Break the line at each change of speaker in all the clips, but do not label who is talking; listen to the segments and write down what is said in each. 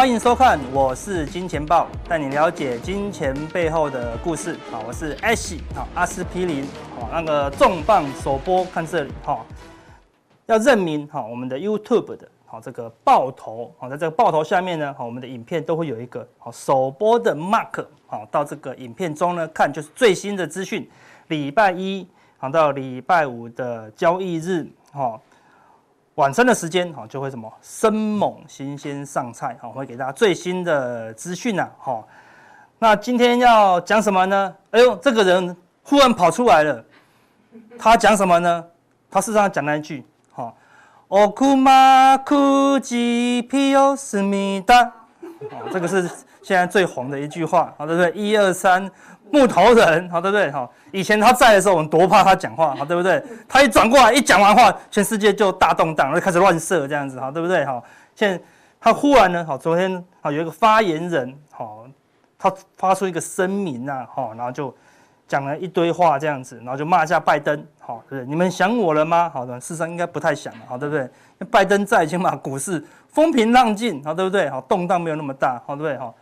欢迎收看，我是金钱豹，带你了解金钱背后的故事。好，我是 Ash，好，阿司匹林，好，那个重磅首播看这里，哈，要认明，哈，我们的 YouTube 的，好，这个爆头，好，在这个爆头下面呢，好，我们的影片都会有一个好首播的 Mark，好，到这个影片中呢看就是最新的资讯，礼拜一好到礼拜五的交易日，哈。晚上的时间哈，就会什么生猛新鲜上菜哈，会给大家最新的资讯呐哈。那今天要讲什么呢？哎呦，这个人忽然跑出来了，他讲什么呢？他事实上讲了一句哈，奥库马库吉皮奥斯米达，这个是现在最红的一句话，好对不对？一二三。木头人，好对不对？哈，以前他在的时候，我们多怕他讲话，好对不对？他一转过来，一讲完话，全世界就大动荡，就开始乱射这样子，好对不对？哈，现在他忽然呢，好，昨天好有一个发言人，好，他发出一个声明啊，好，然后就讲了一堆话这样子，然后就骂一下拜登，好，对不对？你们想我了吗？好的，事实上应该不太想，好对不对？拜登在，起码股市风平浪静，好对不对？好，动荡没有那么大，好对不对？好。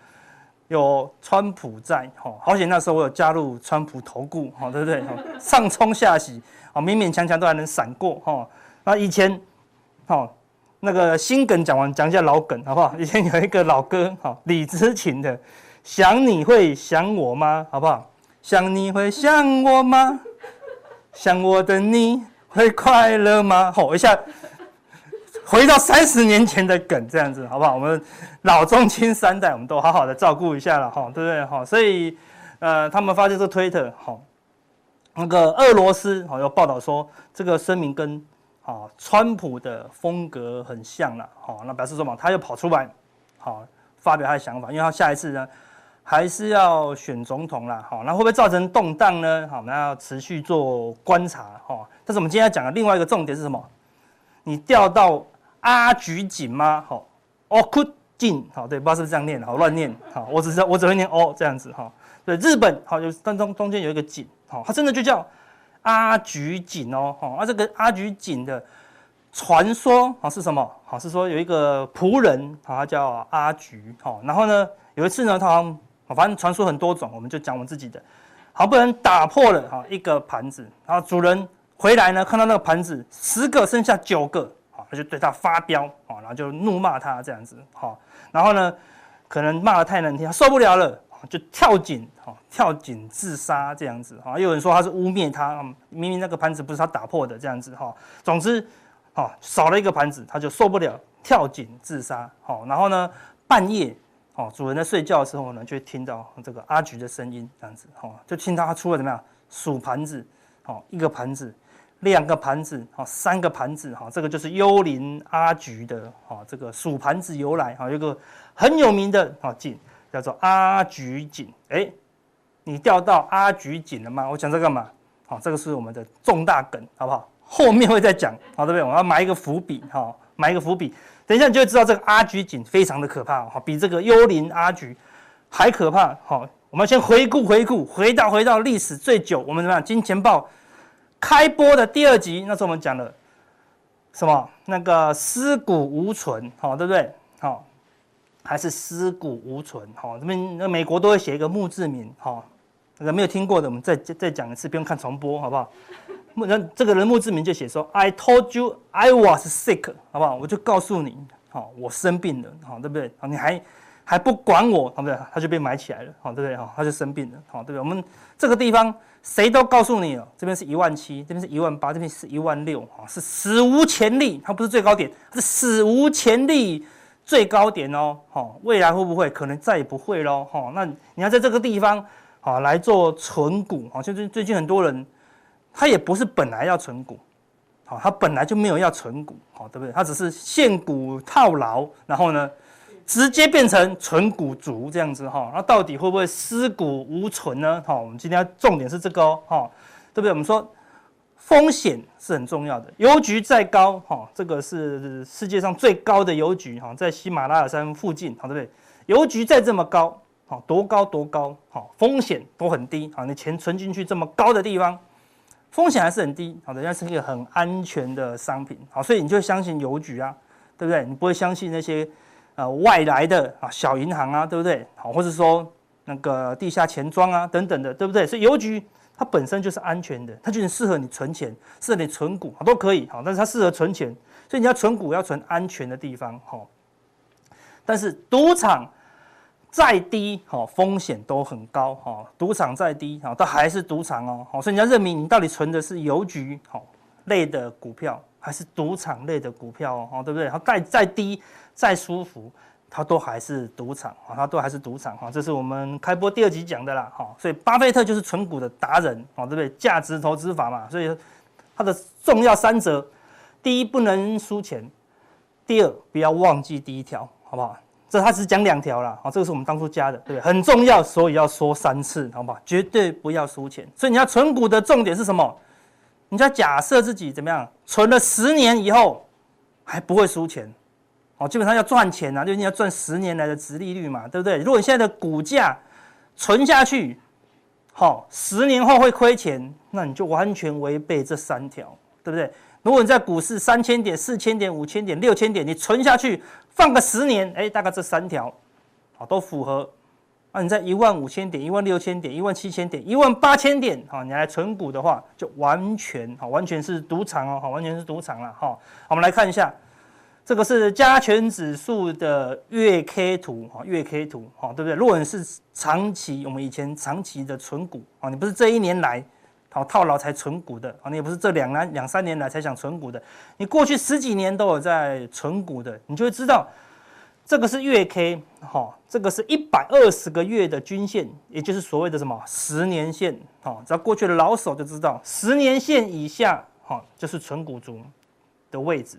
有川普在，好险那时候我有加入川普投顾，好 对不对？上冲下洗，啊勉勉强强都还能闪过，哈。那以前，好那个新梗讲完，讲一下老梗，好不好？以前有一个老歌，好李资勤的，想你会想我吗？好不好？想你会想我吗？想我的你会快乐吗？好一下。回到三十年前的梗，这样子好不好？我们老中青三代，我们都好好的照顾一下了，哈，对不对？哈，所以，呃，他们发现这推特，哈，那个俄罗斯，好，有报道说这个声明跟，啊，川普的风格很像了，哈，那表示说嘛，他又跑出来，好，发表他的想法，因为他下一次呢，还是要选总统啦，好，那会不会造成动荡呢？好，我们要持续做观察，哈。但是我们今天要讲的另外一个重点是什么？你掉到。阿菊井吗？好，哦，酷井，好，对，不知道是不是这样念，好，乱念，好，我只知道我只会念哦，这样子，哈，对，日本，好，有当中中间有一个井，好，它真的就叫阿菊井哦，好，啊，这个阿菊井的传说，好是什么？好是说有一个仆人，好，他叫阿菊，好，然后呢，有一次呢，他，反正传说很多种，我们就讲我们自己的，好不容易打破了，哈，一个盘子，然后主人回来呢，看到那个盘子十个剩下九个。他就对他发飙，啊，然后就怒骂他这样子，哈，然后呢，可能骂得太难听，他受不了了，就跳井，哈，跳井自杀这样子，哈，有人说他是污蔑他，明明那个盘子不是他打破的这样子，哈，总之，哈，少了一个盘子，他就受不了，跳井自杀，好，然后呢，半夜，哦，主人在睡觉的时候呢，就会听到这个阿菊的声音这样子，哈，就听到他出了怎么样，数盘子，好，一个盘子。两个盘子，哈，三个盘子，哈，这个就是幽灵阿菊的，哈，这个数盘子由来，哈，有个很有名的，哈，井叫做阿菊井，哎，你钓到阿菊井了吗？我讲这个干嘛？好，这个是我们的重大梗，好不好？后面会再讲，好，对不对？我要埋一个伏笔，哈，埋一个伏笔，等一下你就会知道这个阿菊井非常的可怕，哈，比这个幽灵阿菊还可怕，好，我们先回顾回顾，回到回到历史最久，我们怎么样？金钱豹。开播的第二集，那时候我们讲了什么？那个尸骨无存，好，对不对？好，还是尸骨无存，好，这边那美国都会写一个墓志铭，好，那没有听过的，我们再再讲一次，不用看重播，好不好？墓那这个人墓志铭就写说：“I told you I was sick，好不好？我就告诉你，好，我生病了，好，对不对？好，你还还不管我，好不对？他就被埋起来了，好，对不对？哈，他就生病了，好，对不对？我们这个地方。谁都告诉你了，这边是一万七，这边是一万八，这边是一万六，啊，是史无前例，它不是最高点，是史无前例最高点哦，好，未来会不会？可能再也不会喽，哈，那你要在这个地方，好来做存股，好，就是最近很多人，他也不是本来要存股，好，他本来就没有要存股，好，对不对？他只是现股套牢，然后呢？直接变成存股族这样子哈，那到底会不会尸骨无存呢？哈，我们今天重点是这个哦，哈，对不对？我们说风险是很重要的，邮局再高哈，这个是世界上最高的邮局哈，在喜马拉雅山附近，好，对不对？邮局再这么高，好，多高多高，好，风险都很低，好，你钱存进去这么高的地方，风险还是很低，好，人家是一个很安全的商品，好，所以你就相信邮局啊，对不对？你不会相信那些。呃外来的啊小银行啊，对不对？好，或者说那个地下钱庄啊等等的，对不对？所以邮局它本身就是安全的，它就是适合你存钱，适合你存股都可以。好，但是它适合存钱，所以你要存股要存安全的地方。好，但是赌场。再低，哈，风险都很高，哈，赌场再低，哈，都还是赌场哦，好，所以你要认明你到底存的是邮局，好类的股票，还是赌场类的股票哦，对不对？它再再低，再舒服，它都还是赌场，啊，它都还是赌场，哈，这是我们开播第二集讲的啦，哈，所以巴菲特就是存股的达人，啊，对不对？价值投资法嘛，所以它的重要三则，第一不能输钱，第二不要忘记第一条，好不好？这他只讲两条了，好，这个是我们当初加的，对不对？很重要，所以要说三次，好不好？绝对不要输钱。所以你要存股的重点是什么？你就要假设自己怎么样，存了十年以后还不会输钱，哦，基本上要赚钱啊，就是你要赚十年来的殖利率嘛，对不对？如果你现在的股价存下去，好，十年后会亏钱，那你就完全违背这三条，对不对？如果你在股市三千点、四千点、五千点、六千点，你存下去放个十年，哎，大概这三条，好都符合。你在一万五千点、一万六千点、一万七千点、一万八千点，好，你来存股的话，就完全好，完全是赌场哦，好，完全是赌场了哈。我们来看一下，这个是加权指数的月 K 图，哈，月 K 图，哈，对不对？如果你是长期，我们以前长期的存股，啊，你不是这一年来。好套牢才存股的啊，你也不是这两年两三年来才想存股的，你过去十几年都有在存股的，你就会知道，这个是月 K 哈，这个是一百二十个月的均线，也就是所谓的什么十年线哈，只要过去的老手就知道，十年线以下哈就是存股族的位置，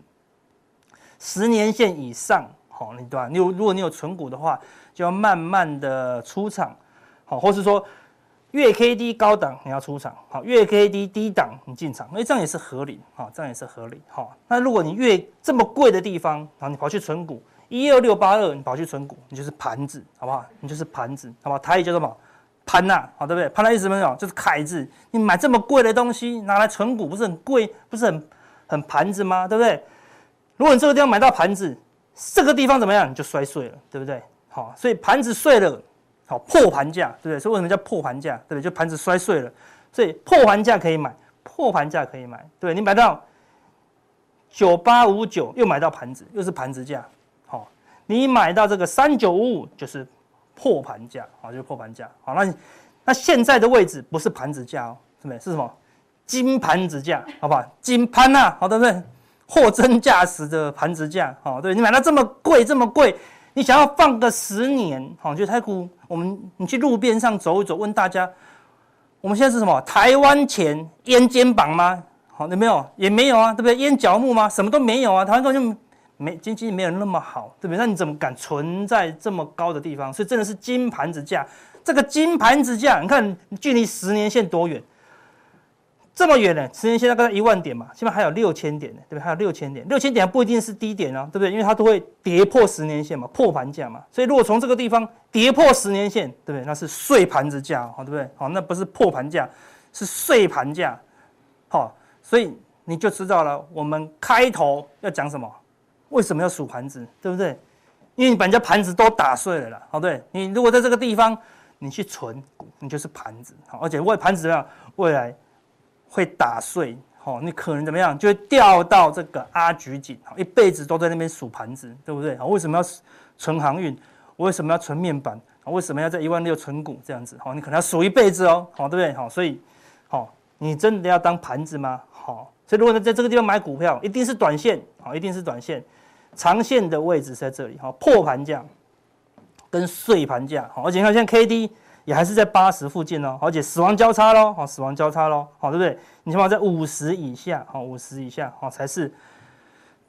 十年线以上好，你对吧？你有如果你有存股的话，就要慢慢的出场，好，或是说。月 K D 高档你要出场，好，月 K D 低档你进场，哎，这样也是合理，好，这样也是合理，好。那如果你越这么贵的地方，然后你跑去存股，一二六八二，你跑去存股，你就是盘子，好不好？你就是盘子，好不好？台语叫什么？盘呐，好，对不对？盘的意思什么？就是凯字。你买这么贵的东西拿来存股，不是很贵，不是很很盘子吗？对不对？如果你这个地方买到盘子，这个地方怎么样？你就摔碎了，对不对？好，所以盘子碎了。好，破盘价，对不对？所以为什么叫破盘价？对不对？就盘子摔碎了，所以破盘价可以买，破盘价可以买，对，你买到九八五九，又买到盘子，又是盘子价。你买到这个三九五五，就是破盘价，好，就是破盘价。好，那你那现在的位置不是盘子价哦，是不是？是什么？金盘子价，好不好？金盘呐，好，对不对？货真价实的盘子价，好，对，你买到这么贵，这么贵。你想要放个十年，好，就台股，我们你去路边上走一走，问大家，我们现在是什么？台湾钱淹肩膀吗？好，有没有？也没有啊，对不对？淹脚目吗？什么都没有啊，台湾根本就没经济没有那么好，对不对？那你怎么敢存在这么高的地方？所以真的是金盘子价，这个金盘子价，你看距离十年线多远？这么远呢？十年线大概一万点嘛，起码还有六千点呢，对不对？还有六千点，六千点还不一定是低点啊，对不对？因为它都会跌破十年线嘛，破盘价嘛。所以如果从这个地方跌破十年线，对不对？那是碎盘子价，好，对不对？好，那不是破盘价，是碎盘价。好，所以你就知道了，我们开头要讲什么？为什么要数盘子？对不对？因为你把人家盘子都打碎了啦，好，对。你如果在这个地方你去存股，你就是盘子，好，而且为盘子怎么样？未来。会打碎，好，你可能怎么样，就会掉到这个阿菊井，好，一辈子都在那边数盘子，对不对？好，为什么要存航运？为什么要存面板？为什么要在一万六存股这样子？好，你可能要数一辈子哦，好，对不对？好，所以，好，你真的要当盘子吗？好，所以如果你在这个地方买股票，一定是短线，好，一定是短线，长线的位置是在这里，哈，破盘价跟碎盘价，好，而且你看现在 K D。也还是在八十附近哦，而且死亡交叉喽，好，死亡交叉喽，好，对不对？你起码在五十以下，好，五十以下，好，才是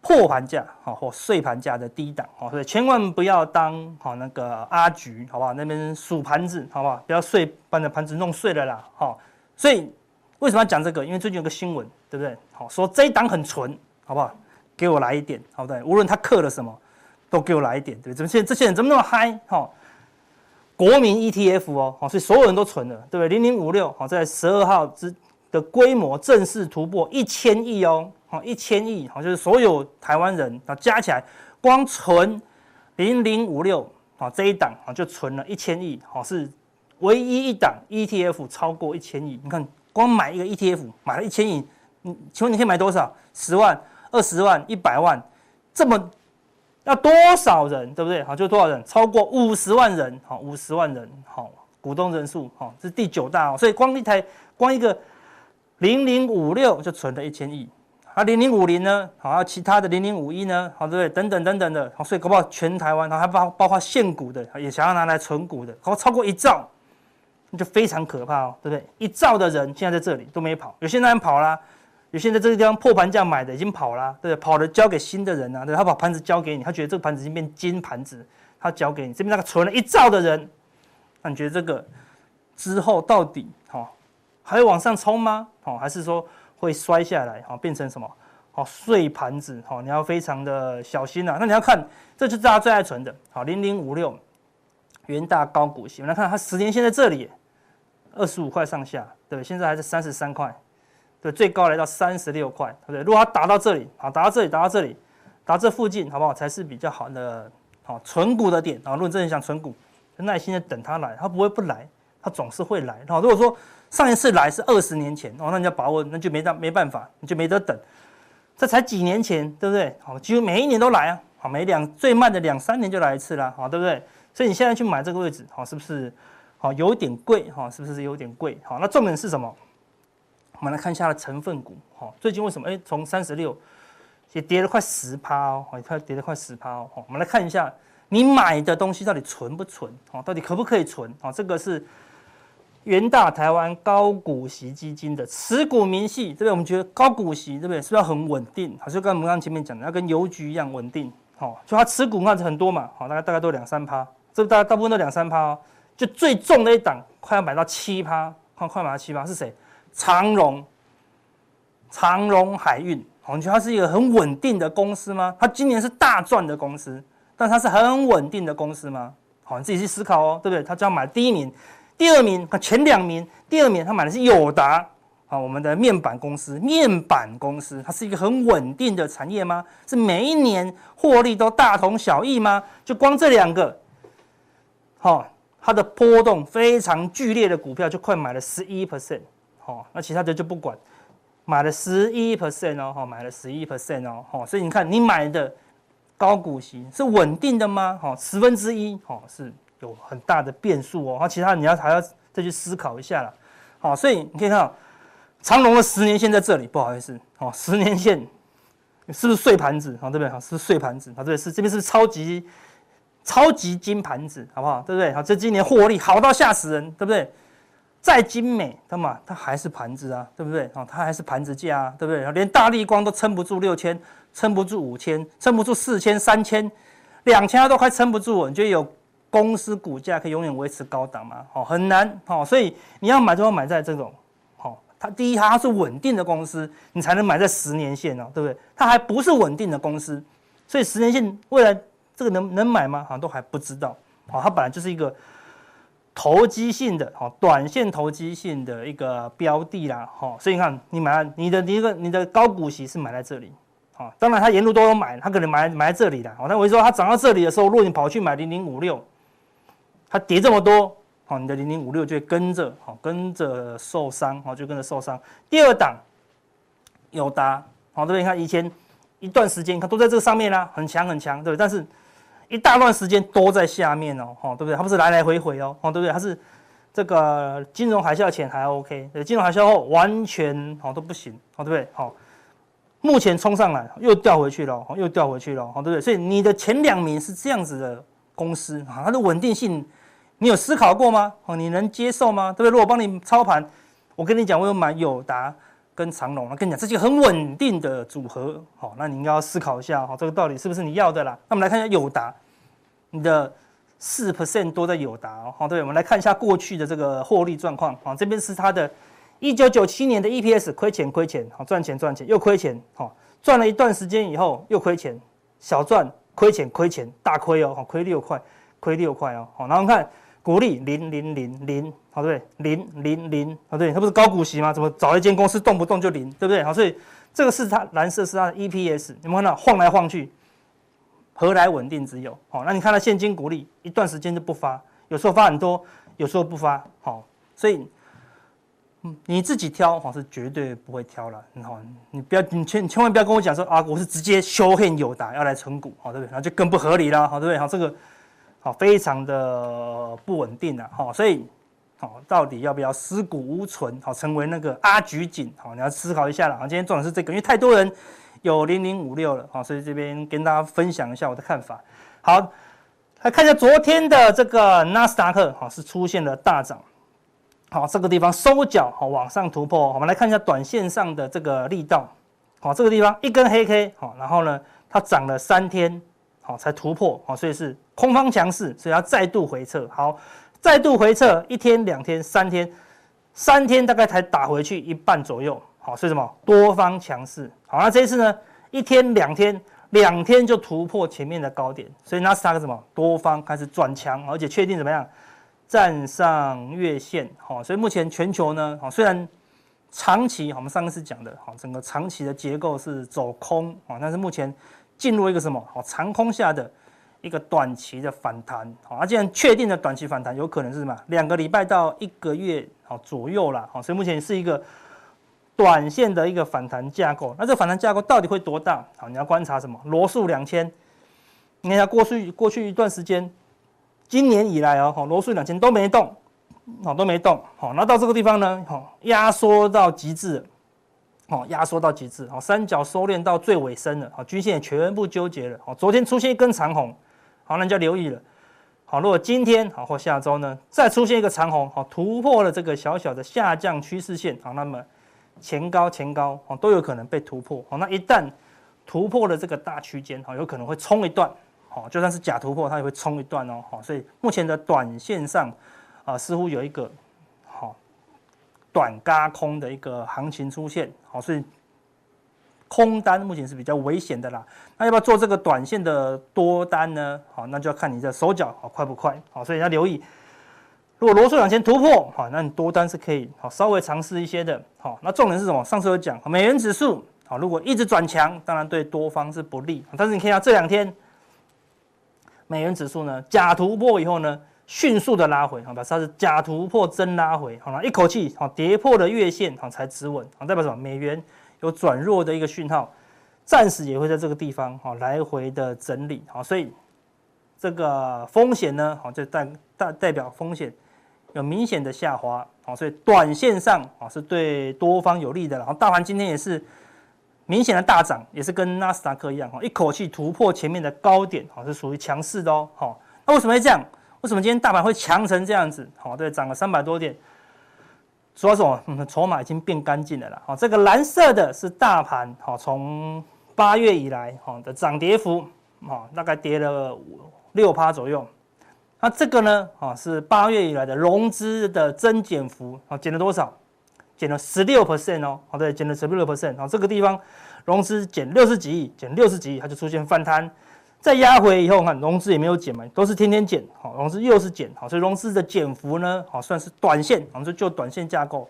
破盘价，好，或碎盘价的低档，好，所以千万不要当好那个阿菊，好不好？那边数盘子，好不好？不要碎，把你的盘子弄碎了啦，好。所以为什么要讲这个？因为最近有个新闻，对不对？好，说这一档很纯，好不好？给我来一点，好不对？无论他刻了什么，都给我来一点，对不对？怎么现在这些人怎么那么嗨？哈。国民 ETF 哦，好，所以所有人都存了，对不对？零零五六好，在十二号之的规模正式突破一千亿哦，好，一千亿好，就是所有台湾人啊加起来，光存零零五六好这一档啊就存了一千亿，好是唯一一档 ETF 超过一千亿。你看光买一个 ETF 买了一千亿，你请问你可以买多少？十万、二十万、一百万，这么要多少人，对不对？好，就多少人？超过五十万人，好，五十万人，好，股东人数，好，这是第九大哦。所以光一台，光一个零零五六就存了一千亿。啊，零零五零呢？好，其他的零零五一呢？好，对不对？等等等等的，好，所以搞不好全台湾，还包包括现股的，也想要拿来存股的，搞超过一兆，那就非常可怕哦，对不对？一兆的人现在在这里都没跑，有些人跑啦，有些在这个地方破盘价买的已经跑啦，对不对？跑了交给新的人啊，对，他把盘子交给你，他觉得这个盘子已经变金盘子，他交给你这边那个存了一兆的人，那你觉得这个之后到底好还会往上冲吗？好，还是说？会摔下来，好变成什么？好碎盘子，好你要非常的小心呐。那你要看，这就是大家最爱存的，好零零五六，元大高股息。我们来看它十年线在这里，二十五块上下，对，现在还是三十三块，对，最高来到三十六块，对不对？如果它打到这里，好打到这里，打到这里，打这附近，好不好？才是比较好的，好存股的点啊。如果真的想存股，耐心的等它来，它不会不来，它总是会来。好，如果说。上一次来是二十年前哦，那你要把握，那就没办没办法，你就没得等。这才几年前，对不对？好，几乎每一年都来啊，好，每两最慢的两三年就来一次啦，好，对不对？所以你现在去买这个位置，好，是不是？好，有点贵，哈，是不是有点贵？好，那重点是什么？我们来看一下它的成分股，好，最近为什么？哎，从三十六也跌了快十趴哦，好，它跌了快十趴哦。我们来看一下你买的东西到底存不存？哦，到底可不可以存？哦，这个是。元大台湾高股息基金的持股明细，这边？我们觉得高股息，对不对？是不是要很稳定？好，就跟我们刚前面讲的，要跟邮局一样稳定。好，就它持股那是很多嘛，好，大概大概都两三趴，这大概大部分都两三趴哦。就最重的一档，快要买到七趴，快快买到七趴是谁？长荣，长荣海运。好，你觉得它是一个很稳定的公司吗？它今年是大赚的公司，但它是很稳定的公司吗？好，你自己去思考哦，对不对？他就要买第一名。第二名，前两名，第二名他买的是友达啊，我们的面板公司，面板公司它是一个很稳定的产业吗？是每一年获利都大同小异吗？就光这两个，好，它的波动非常剧烈的股票就快买了十一 percent，哦，那其他的就不管，买了十一 percent 哦，好，买了十一 percent 哦，好，所以你看你买的高股息是稳定的吗？好，十分之一，好是。有很大的变数哦，那其他你要还要再去思考一下了，好，所以你可以看到长隆的十年线在这里，不好意思，好，十年线是不是碎盘子？好，对不对？好，是不是碎盘子？好，对，是这边是超级超级金盘子，好不好？对不对？好，这今年获利好到吓死人，对不对？再精美，它嘛，它还是盘子啊，对不对？哦，它还是盘子价啊，对不对？连大立光都撑不住六千，撑不住五千，撑不住四千、三千、两千，它都快撑不住，你觉得有？公司股价可以永远维持高档吗？好，很难。好，所以你要买就要买在这种，好，它第一它是稳定的公司，你才能买在十年线哦，对不对？它还不是稳定的公司，所以十年线未来这个能能买吗？好像都还不知道。好，它本来就是一个投机性的，好，短线投机性的一个标的啦。好，所以你看，你买你的你的你的高股息是买在这里。好，当然它沿路都有买，它可能买买在这里的。好，那我就说它涨到这里的时候，如果你跑去买零零五六。它跌这么多，好，你的零零五六就会跟着，好，跟着受伤，好，就跟着受伤。第二档，友达，好，这边你看以前一段时间，它都在这个上面啦，很强很强，对不对？但是一大段时间都在下面哦，好，对不对？它不是来来回回哦，好，对不对？它是这个金融海啸前还 OK，金融海啸后完全好都不行，哦，对不对？好，目前冲上来又掉回去了，又掉回去了，好，对不对？所以你的前两名是这样子的公司，啊，它的稳定性。你有思考过吗？哦，你能接受吗？对不对？如果帮你操盘，我跟你讲，我有买友达跟长荣，我跟你讲，这些很稳定的组合，好，那你应该要思考一下，哈，这个到底是不是你要的啦？那我们来看一下友达，你的四 percent 多在友达哦，好，对，我们来看一下过去的这个获利状况，好，这边是它的一九九七年的 EPS，亏钱亏钱，好，赚钱赚钱又亏钱，好，赚了一段时间以后又亏钱，小赚亏钱亏钱大亏哦，好，亏六块，亏六块哦，好，然后看。股利零零零零，好对？零零零，好对，它不是高股息吗？怎么找一间公司动不动就零，对不对？好，所以这个是它蓝色是它的 EPS，你们看到晃来晃去，何来稳定之有？好，那你看它现金股利一段时间就不发，有时候发很多，有时候不发，好，所以。嗯，你自己挑哈是绝对不会挑了，好，你不要，你千千万不要跟我讲说啊，我是直接修黑有打要来存股，好对不对？那就更不合理了，好对不对？好，这个好非常的不稳定了，好，所以好到底要不要尸骨无存，好成为那个阿菊警，好你要思考一下了。好，今天重点是这个，因为太多人有零零五六了，好，所以这边跟大家分享一下我的看法。好，来看一下昨天的这个纳斯达克，好是出现了大涨。好，这个地方收脚，好往上突破。我们来看一下短线上的这个力道。好，这个地方一根黑 K，好，然后呢，它涨了三天，好才突破，好，所以是空方强势，所以要再度回撤。好，再度回撤，一天、两天、三天，三天大概才打回去一半左右。好，所以什么？多方强势。好，那这一次呢，一天、两天，两天就突破前面的高点，所以纳斯达克什么？多方开始转强，而且确定怎么样？站上月线，好，所以目前全球呢，好，虽然长期，我们上一次讲的，好，整个长期的结构是走空，啊，但是目前进入一个什么，好，长空下的一个短期的反弹，好，那既然确定的短期反弹，有可能是什么？两个礼拜到一个月，好左右了，好，所以目前是一个短线的一个反弹架构。那这反弹架构到底会多大？好，你要观察什么？罗素两千，你看一下过去过去一段时间。今年以来哦，好，罗素两千都没动，好都没动，好，那到这个地方呢，好压缩到极致，好压缩到极致，好三角收敛到最尾声了，好均线全部纠结了，好昨天出现一根长红，好那就要留意了，好如果今天好或下周呢再出现一个长红，好突破了这个小小的下降趋势线，好那么前高前高好都有可能被突破，好那一旦突破了这个大区间，好有可能会冲一段。好，就算是假突破，它也会冲一段哦。好，所以目前的短线上，啊、似乎有一个短轧空的一个行情出现。好，所以空单目前是比较危险的啦。那要不要做这个短线的多单呢？好，那就要看你的手脚好快不快。好，所以要留意，如果罗素两千突破，好，那你多单是可以好稍微尝试一些的。好，那重点是什么？上次有讲，美元指数好，如果一直转强，当然对多方是不利。但是你看下这两天。美元指数呢，假突破以后呢，迅速的拉回，好，表示它是假突破真拉回，好了，一口气好跌破了月线，好才止稳，好代表什么？美元有转弱的一个讯号，暂时也会在这个地方好来回的整理，好，所以这个风险呢，好就代代代表风险有明显的下滑，好，所以短线上啊是对多方有利的，然后大盘今天也是。明显的大涨也是跟纳斯达克一样，哈，一口气突破前面的高点，哈，是属于强势的哦，好，那为什么会这样？为什么今天大盘会强成这样子？好，对，涨了三百多点，主要是什么？嗯，筹码已经变干净了啦，好，这个蓝色的是大盘，好，从八月以来，好的涨跌幅，好，大概跌了六趴左右，那这个呢，啊，是八月以来的融资的增减幅，啊，减了多少？减了十六 percent 哦，好对，减了十六 percent，好，这个地方融资减六十几亿，减六十几亿，它就出现反弹，再压回以后，看融资也没有减嘛，都是天天减，好，融资又是减，好，所以融资的减幅呢，好，算是短线，我们就就短线架构，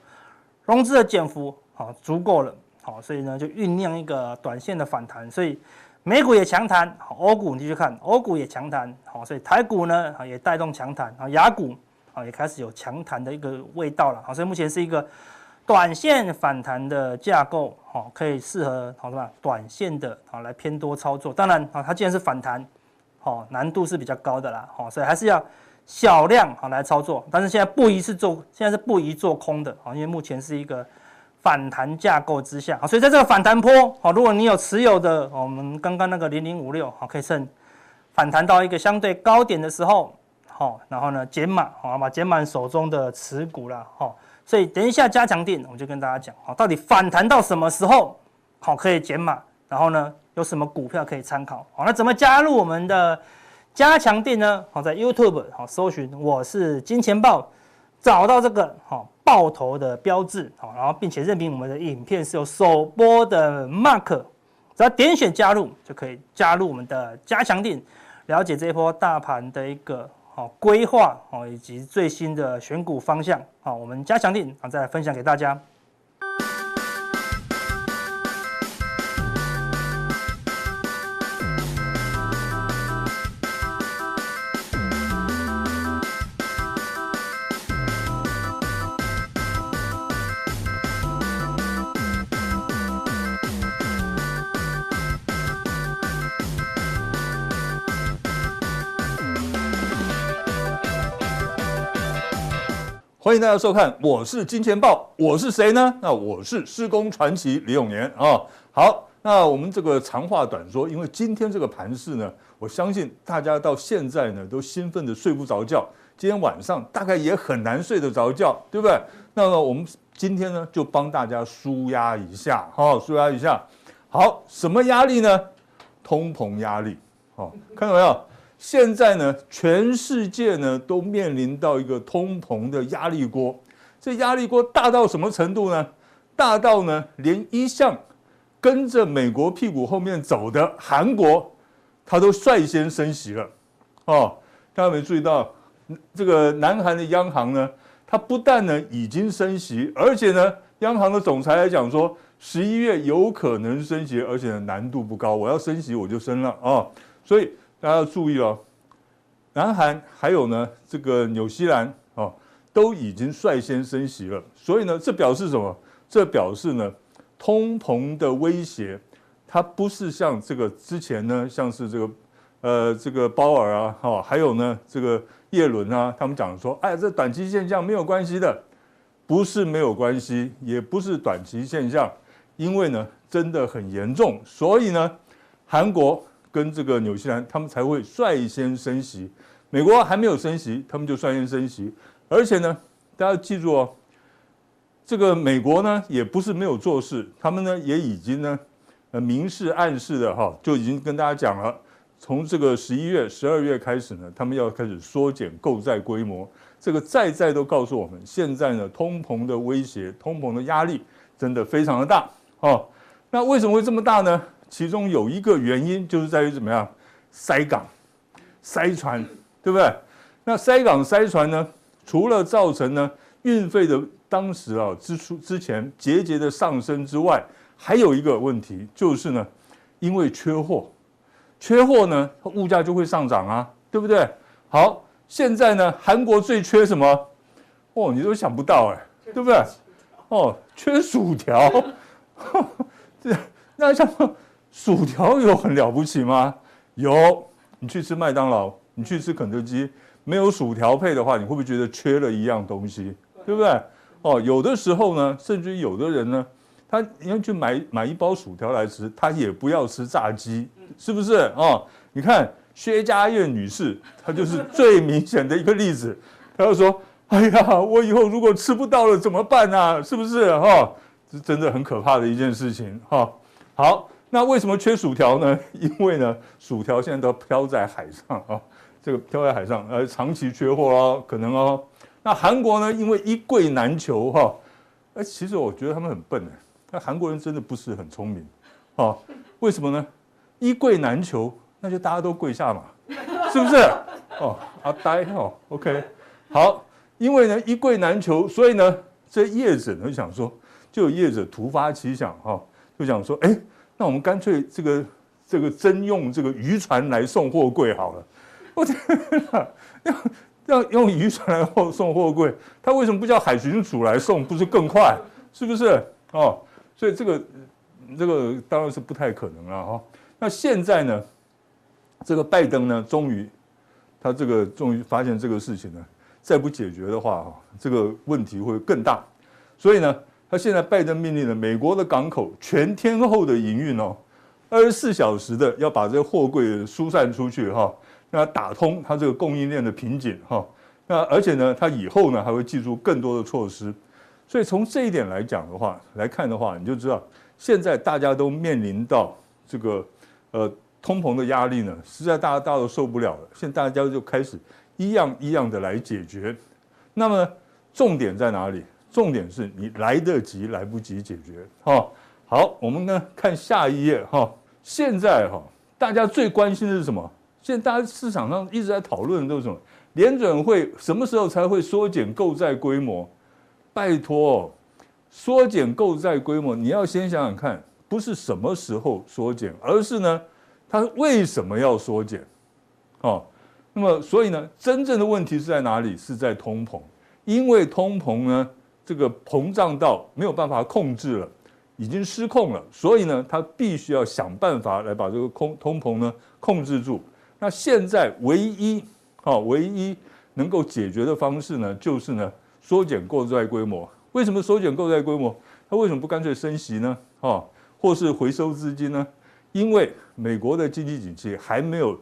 融资的减幅好足够了，好，所以呢就酝酿一个短线的反弹，所以美股也强弹，好，欧股你继续看，欧股也强弹，好，所以台股呢也带动强弹，好，亚股啊也开始有强弹的一个味道了，好，所以目前是一个。短线反弹的架构，好，可以适合好什么？短线的，好来偏多操作。当然，啊，它既然是反弹，好难度是比较高的啦，好，所以还是要小量好来操作。但是现在不宜是做，现在是不宜做空的，好，因为目前是一个反弹架构之下，所以在这个反弹坡，好，如果你有持有的，我们刚刚那个零零五六，好，可以趁反弹到一个相对高点的时候，好，然后呢减码，好，把减满手中的持股啦，好。所以等一下加强錠，我就跟大家讲，好，到底反弹到什么时候，好可以减码，然后呢，有什么股票可以参考，好，那怎么加入我们的加强錠呢？好，在 YouTube 好搜寻我是金钱豹，找到这个好爆头的标志，好，然后并且认明我们的影片是有首播的 Mark，只要点选加入就可以加入我们的加强錠，了解这一波大盘的一个。好，规划哦，以及最新的选股方向，好，我们加强定啊，再来分享给大家。
欢迎大家收看，我是金钱豹，我是谁呢？那我是施工传奇李永年啊。好，那我们这个长话短说，因为今天这个盘势呢，我相信大家到现在呢都兴奋的睡不着觉，今天晚上大概也很难睡得着觉，对不对？那么我们今天呢就帮大家舒压一下，哈，舒压一下。好，什么压力呢？通膨压力。好，看到没有？现在呢，全世界呢都面临到一个通膨的压力锅，这压力锅大到什么程度呢？大到呢，连一向跟着美国屁股后面走的韩国，它都率先升息了。哦，大家有没有注意到，这个南韩的央行呢，它不但呢已经升息，而且呢，央行的总裁来讲说，十一月有可能升息，而且难度不高，我要升息我就升了啊，哦，所以。大家要注意哦，南韩还有呢，这个纽西兰哦，都已经率先升息了。所以呢，这表示什么？这表示呢，通膨的威胁，它不是像这个之前呢，像是这个呃这个鲍尔啊，哈，还有呢这个叶伦啊，他们讲说，哎，这短期现象没有关系的，不是没有关系，也不是短期现象，因为呢，真的很严重。所以呢，韩国。跟这个纽西兰，他们才会率先升息。美国还没有升息，他们就率先升息。而且呢，大家记住哦，这个美国呢也不是没有做事，他们呢也已经呢，呃，明示暗示的哈，就已经跟大家讲了，从这个十一月、十二月开始呢，他们要开始缩减购债规模。这个再再都告诉我们，现在呢，通膨的威胁、通膨的压力真的非常的大哦。那为什么会这么大呢？其中有一个原因就是在于怎么样，塞港、塞船，对不对？那塞港塞船呢，除了造成呢运费的当时啊支出之前节节的上升之外，还有一个问题就是呢，因为缺货，缺货呢，物价就会上涨啊，对不对？好，现在呢，韩国最缺什么？哦，你都想不到哎，对不对？哦，缺薯条，这那像。薯条有很了不起吗？有，你去吃麦当劳，你去吃肯德基，没有薯条配的话，你会不会觉得缺了一样东西？对不对？哦，有的时候呢，甚至有的人呢，他要去买买一包薯条来吃，他也不要吃炸鸡，是不是？哦，你看薛家燕女士，她就是最明显的一个例子。她就说：“哎呀，我以后如果吃不到了怎么办啊？是不是？哈、哦，这真的很可怕的一件事情。哈、好。”那为什么缺薯条呢？因为呢，薯条现在都飘在海上啊，这个飘在海上，呃，长期缺货哦，可能哦。那韩国呢，因为一柜难求哈，哎，其实我觉得他们很笨哎，那韩国人真的不是很聪明，哦，为什么呢？一柜难求，那就大家都跪下嘛，是不是？哦，阿呆哦，OK，好，因为呢一柜难求，所以呢这业者呢想说，就有业者突发奇想哈，就想说，哎。那我们干脆这个这个征用这个渔船来送货柜好了。我天哪，要要用渔船来送货柜，他为什么不叫海巡署来送？不是更快？是不是？哦，所以这个这个当然是不太可能了哈。那现在呢，这个拜登呢，终于他这个终于发现这个事情呢，再不解决的话，这个问题会更大。所以呢。他现在拜登命令了美国的港口全天候的营运哦，二十四小时的要把这个货柜疏散出去哈，那打通它这个供应链的瓶颈哈，那而且呢，它以后呢还会记住更多的措施，所以从这一点来讲的话，来看的话，你就知道现在大家都面临到这个呃通膨的压力呢，实在大家大家都受不了了，现在大家就开始一样一样的来解决，那么重点在哪里？重点是你来得及，来不及解决。哈，好，我们呢看下一页。哈，现在哈，大家最关心的是什么？现在大家市场上一直在讨论的都是什么？联准会什么时候才会缩减购债规模？拜托，缩减购债规模，你要先想想看，不是什么时候缩减，而是呢，它为什么要缩减？哦，那么所以呢，真正的问题是在哪里？是在通膨，因为通膨呢。这个膨胀到没有办法控制了，已经失控了，所以呢，他必须要想办法来把这个通通膨呢控制住。那现在唯一啊，唯一能够解决的方式呢，就是呢缩减购债规模。为什么缩减购债规模？它为什么不干脆升息呢？哦，或是回收资金呢？因为美国的经济景气还没有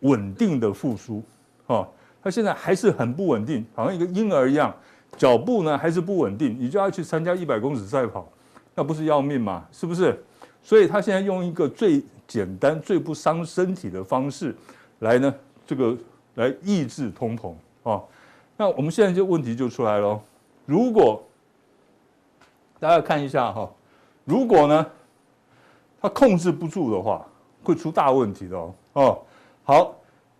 稳定的复苏，哦，它现在还是很不稳定，好像一个婴儿一样，脚步呢还是不稳定。你就要去参加一百公尺赛跑，那不是要命吗？是不是？所以他现在用一个最简单、最不伤身体的方式来呢，这个来抑制通膨啊。那我们现在就问题就出来了，如果大家看一下哈，如果呢，他控制不住的话，会出大问题的哦。哦，好，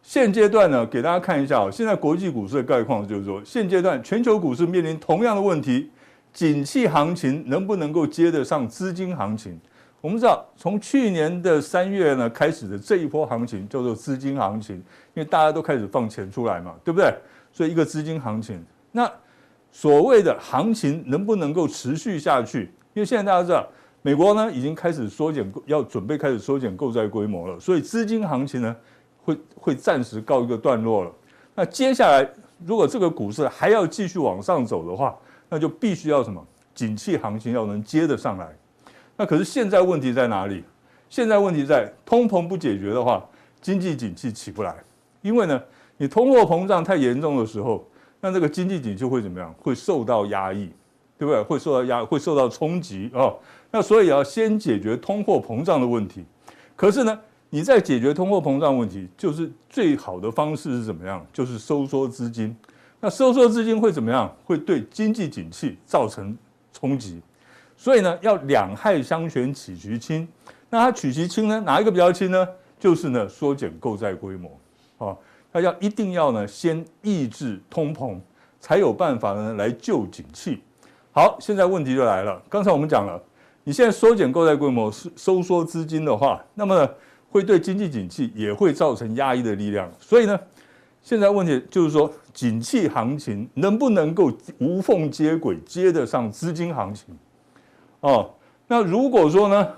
现阶段呢，给大家看一下哦，现在国际股市的概况就是说，现阶段全球股市面临同样的问题，景气行情能不能够接得上资金行情？我们知道，从去年的三月呢开始的这一波行情叫做资金行情，因为大家都开始放钱出来嘛，对不对？所以一个资金行情，那所谓的行情能不能够持续下去？因为现在大家知道，美国呢已经开始缩减，要准备开始缩减购债规模了，所以资金行情呢会会暂时告一个段落了。那接下来，如果这个股市还要继续往上走的话，那就必须要什么？景气行情要能接得上来。那可是现在问题在哪里？现在问题在通膨不解决的话，经济景气起不来。因为呢，你通货膨胀太严重的时候，那这个经济景气会怎么样？会受到压抑，对不对？会受到压，会受到冲击哦。那所以要先解决通货膨胀的问题。可是呢，你在解决通货膨胀问题，就是最好的方式是怎么样？就是收缩资金。那收缩资金会怎么样？会对经济景气造成冲击。所以呢，要两害相权取其轻。那它取其轻呢？哪一个比较轻呢？就是呢，缩减购债规模。啊，它要一定要呢，先抑制通膨，才有办法呢来救景气。好，现在问题就来了。刚才我们讲了，你现在缩减购债规模是收缩资金的话，那么呢，会对经济景气也会造成压抑的力量。所以呢，现在问题就是说，景气行情能不能够无缝接轨，接得上资金行情？哦，那如果说呢，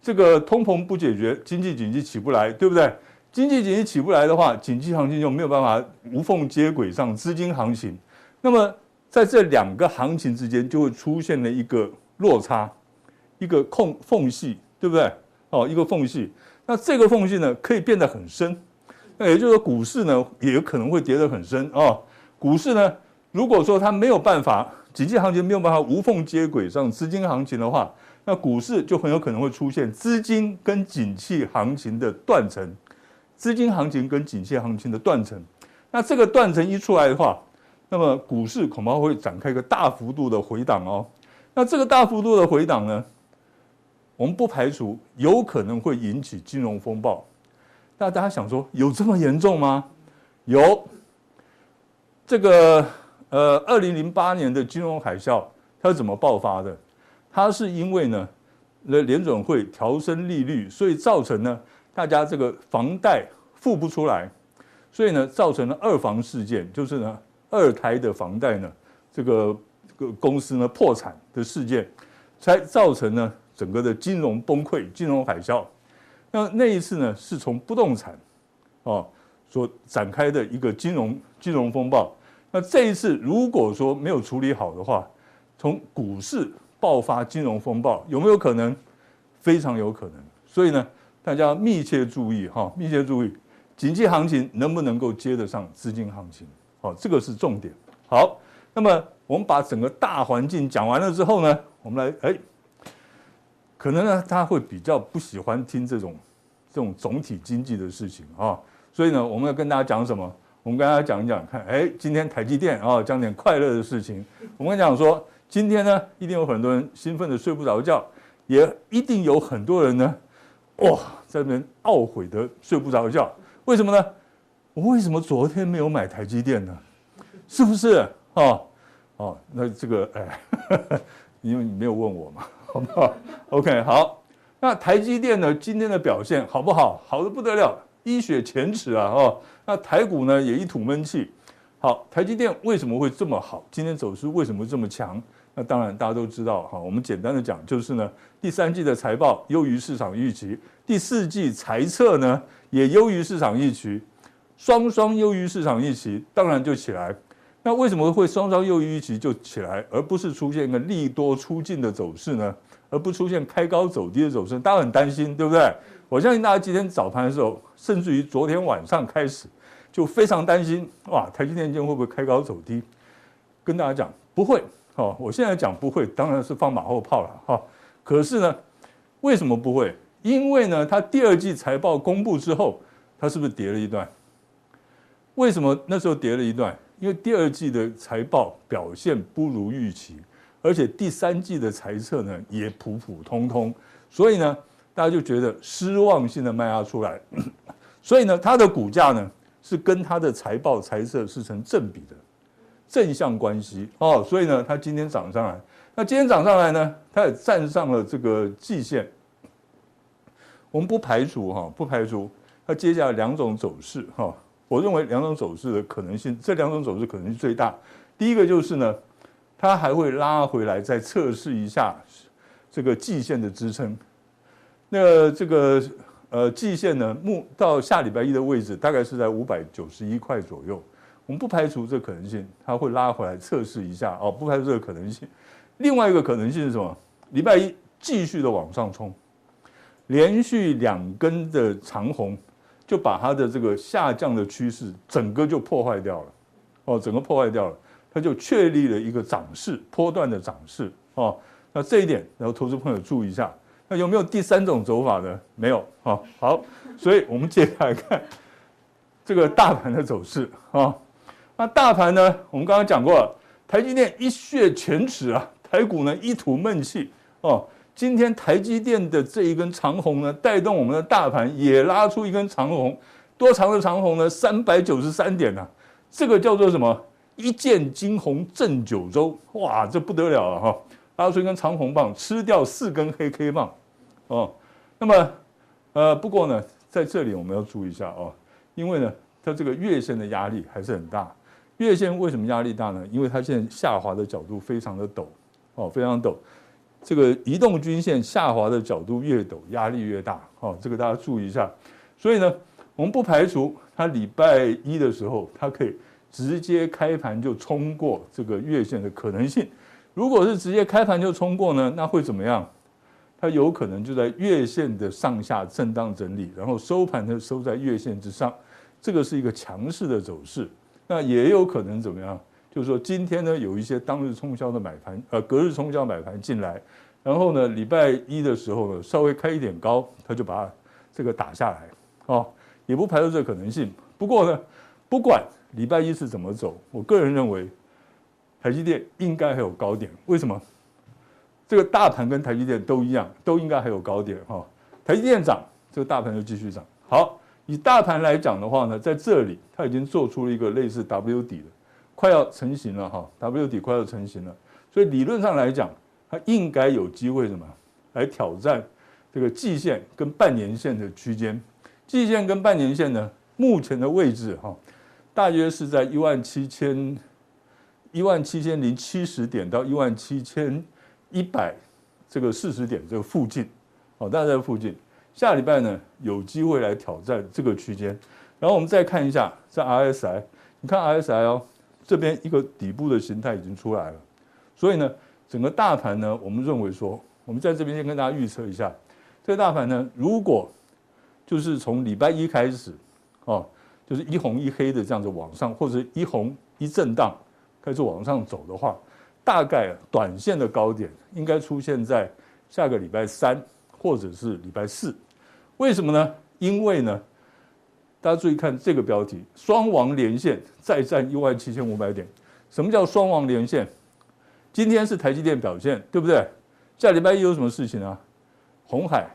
这个通膨不解决，经济景气起不来，对不对？经济景气起不来的话，景气行情就没有办法无缝接轨上资金行情。那么在这两个行情之间，就会出现了一个落差，一个空缝隙，对不对？哦，一个缝隙。那这个缝隙呢，可以变得很深。那也就是说，股市呢，也有可能会跌得很深哦。股市呢，如果说它没有办法。经济行情没有办法无缝接轨上资金行情的话，那股市就很有可能会出现资金跟景气行情的断层，资金行情跟景气行情的断层。那这个断层一出来的话，那么股市恐怕会展开一个大幅度的回档哦。那这个大幅度的回档呢，我们不排除有可能会引起金融风暴。那大家想说，有这么严重吗？有，这个。呃，二零零八年的金融海啸，它是怎么爆发的？它是因为呢，那联准会调升利率，所以造成呢，大家这个房贷付不出来，所以呢，造成了二房事件，就是呢，二胎的房贷呢，这个这个公司呢破产的事件，才造成呢整个的金融崩溃、金融海啸。那那一次呢，是从不动产哦所展开的一个金融金融风暴。那这一次如果说没有处理好的话，从股市爆发金融风暴有没有可能？非常有可能。所以呢，大家密切注意哈，密切注意，经济行情能不能够接得上资金行情？好，这个是重点。好，那么我们把整个大环境讲完了之后呢，我们来哎，可能呢他会比较不喜欢听这种这种总体经济的事情啊，所以呢，我们要跟大家讲什么？我们跟大家讲一讲，看，哎，今天台积电啊，讲点快乐的事情。我们讲说，今天呢，一定有很多人兴奋的睡不着觉，也一定有很多人呢，哇，在那边懊悔的睡不着觉。为什么呢？我为什么昨天没有买台积电呢？是不是？哦，哦，那这个，哎，因为你没有问我嘛，好不好？OK，好。那台积电呢，今天的表现好不好？好的不得了。一雪前耻啊！哦，那台股呢也一吐闷气。好，台积电为什么会这么好？今天走势为什么这么强？那当然大家都知道哈。我们简单的讲，就是呢，第三季的财报优于市场预期，第四季财测呢也优于市场预期，双双优于市场预期，当然就起来。那为什么会稍稍优于预期就起来，而不是出现一个利多出尽的走势呢？而不出现开高走低的走势？大家很担心，对不对？我相信大家今天早盘的时候，甚至于昨天晚上开始，就非常担心哇，台积电今天会不会开高走低？跟大家讲不会，哦，我现在讲不会，当然是放马后炮了，哈。可是呢，为什么不会？因为呢，它第二季财报公布之后，它是不是跌了一段？为什么那时候跌了一段？因为第二季的财报表现不如预期，而且第三季的财测呢也普普通通，所以呢，大家就觉得失望性的卖压出来，所以呢，它的股价呢是跟它的财报财测是成正比的正向关系哦，所以呢，它今天涨上来，那今天涨上来呢，它也站上了这个季线，我们不排除哈，不排除它接下来两种走势哈。我认为两种走势的可能性，这两种走势可能性最大。第一个就是呢，它还会拉回来再测试一下这个季线的支撑。那这个呃季线呢，目到下礼拜一的位置大概是在五百九十一块左右。我们不排除这可能性，它会拉回来测试一下哦，不排除这个可能性。另外一个可能性是什么？礼拜一继续的往上冲，连续两根的长红。就把它的这个下降的趋势整个就破坏掉了，哦，整个破坏掉了，它就确立了一个涨势，波段的涨势，哦，那这一点，然后投资朋友注意一下，那有没有第三种走法呢？没有，哦，好，所以我们接下来看这个大盘的走势，啊，那大盘呢，我们刚刚讲过了，台积电一泻全耻啊，台股呢一吐闷气，哦。今天台积电的这一根长红呢，带动我们的大盘也拉出一根长红，多长的长红呢？三百九十三点啊，这个叫做什么？一剑惊鸿震九州，哇，这不得了了哈！拉出一根长红棒，吃掉四根黑 K 棒，哦。那么，呃，不过呢，在这里我们要注意一下哦，因为呢，它这个月线的压力还是很大。月线为什么压力大呢？因为它现在下滑的角度非常的陡，哦，非常陡。这个移动均线下滑的角度越陡，压力越大。哦，这个大家注意一下。所以呢，我们不排除它礼拜一的时候，它可以直接开盘就冲过这个月线的可能性。如果是直接开盘就冲过呢，那会怎么样？它有可能就在月线的上下震荡整理，然后收盘就收在月线之上。这个是一个强势的走势。那也有可能怎么样？就是说，今天呢，有一些当日冲销的买盘，呃，隔日冲销买盘进来，然后呢，礼拜一的时候呢，稍微开一点高，他就把它这个打下来，哦，也不排除这个可能性。不过呢，不管礼拜一是怎么走，我个人认为，台积电应该还有高点。为什么？这个大盘跟台积电都一样，都应该还有高点哈。台积电涨，这个大盘就继续涨。好，以大盘来讲的话呢，在这里它已经做出了一个类似 W 底的。快要成型了哈，W 底快要成型了，所以理论上来讲，它应该有机会什么来挑战这个季线跟半年线的区间。季线跟半年线呢，目前的位置哈，大约是在一万七千一万七千零七十点到一万七千一百这个四十点这个附近，哦，大概在附近。下礼拜呢，有机会来挑战这个区间。然后我们再看一下这 RSI，你看 RSI 哦。这边一个底部的形态已经出来了，所以呢，整个大盘呢，我们认为说，我们在这边先跟大家预测一下，这个大盘呢，如果就是从礼拜一开始，哦，就是一红一黑的这样子往上，或者一红一震荡开始往上走的话，大概短线的高点应该出现在下个礼拜三或者是礼拜四，为什么呢？因为呢。大家注意看这个标题：双王连线再战一万七千五百点。什么叫双王连线？今天是台积电表现，对不对？下礼拜一有什么事情啊？红海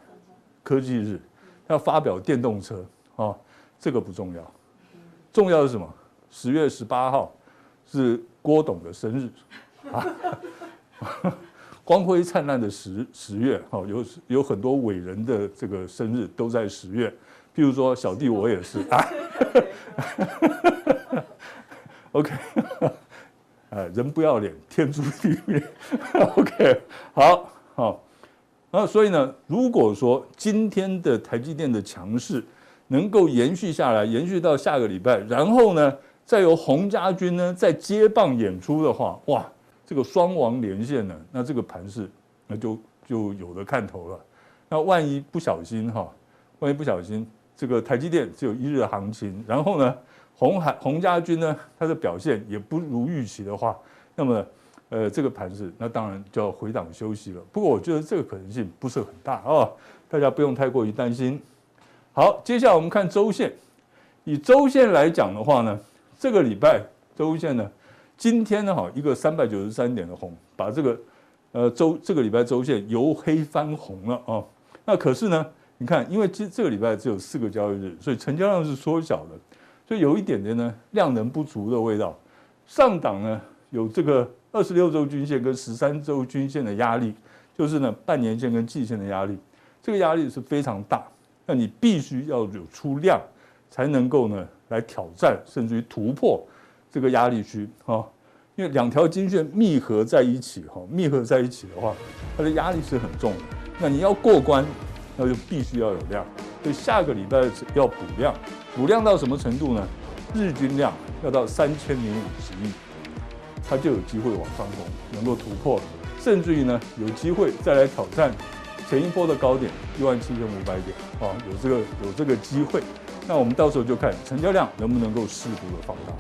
科技日要发表电动车啊，这个不重要，重要的是什么？十月十八号是郭董的生日啊，光辉灿烂的十十月，哈，有有很多伟人的这个生日都在十月。比如说，小弟我也是。啊，OK，人不要脸，天诛地灭，OK，好，好，那所以呢，如果说今天的台积电的强势能够延续下来，延续到下个礼拜，然后呢，再由洪家军呢再接棒演出的话，哇，这个双王连线呢，那这个盘势那就就有的看头了。那万一不小心哈，万一不小心这个台积电只有一日的行情，然后呢，洪海洪家军呢他的表现也不如预期的话，那么呃这个盘势那当然就要回档休息了。不过我觉得这个可能性不是很大啊、哦，大家不用太过于担心。好，接下来我们看周线，以周线来讲的话呢。这个礼拜周线呢，今天呢哈一个三百九十三点的红，把这个呃周这个礼拜周线由黑翻红了啊。那可是呢，你看，因为这这个礼拜只有四个交易日，所以成交量是缩小的，所以有一点点呢量能不足的味道。上档呢有这个二十六周均线跟十三周均线的压力，就是呢半年线跟季线的压力，这个压力是非常大，那你必须要有出量才能够呢。来挑战，甚至于突破这个压力区哈，因为两条均线密合在一起哈，密合在一起的话，它的压力是很重的。那你要过关，那就必须要有量。所以下个礼拜要补量，补量到什么程度呢？日均量要到三千零五十亿，它就有机会往上攻，能够突破，甚至于呢有机会再来挑战前一波的高点一万七千五百点啊，有这个有这个机会。那我们到时候就看成交量能不能够适度的放大。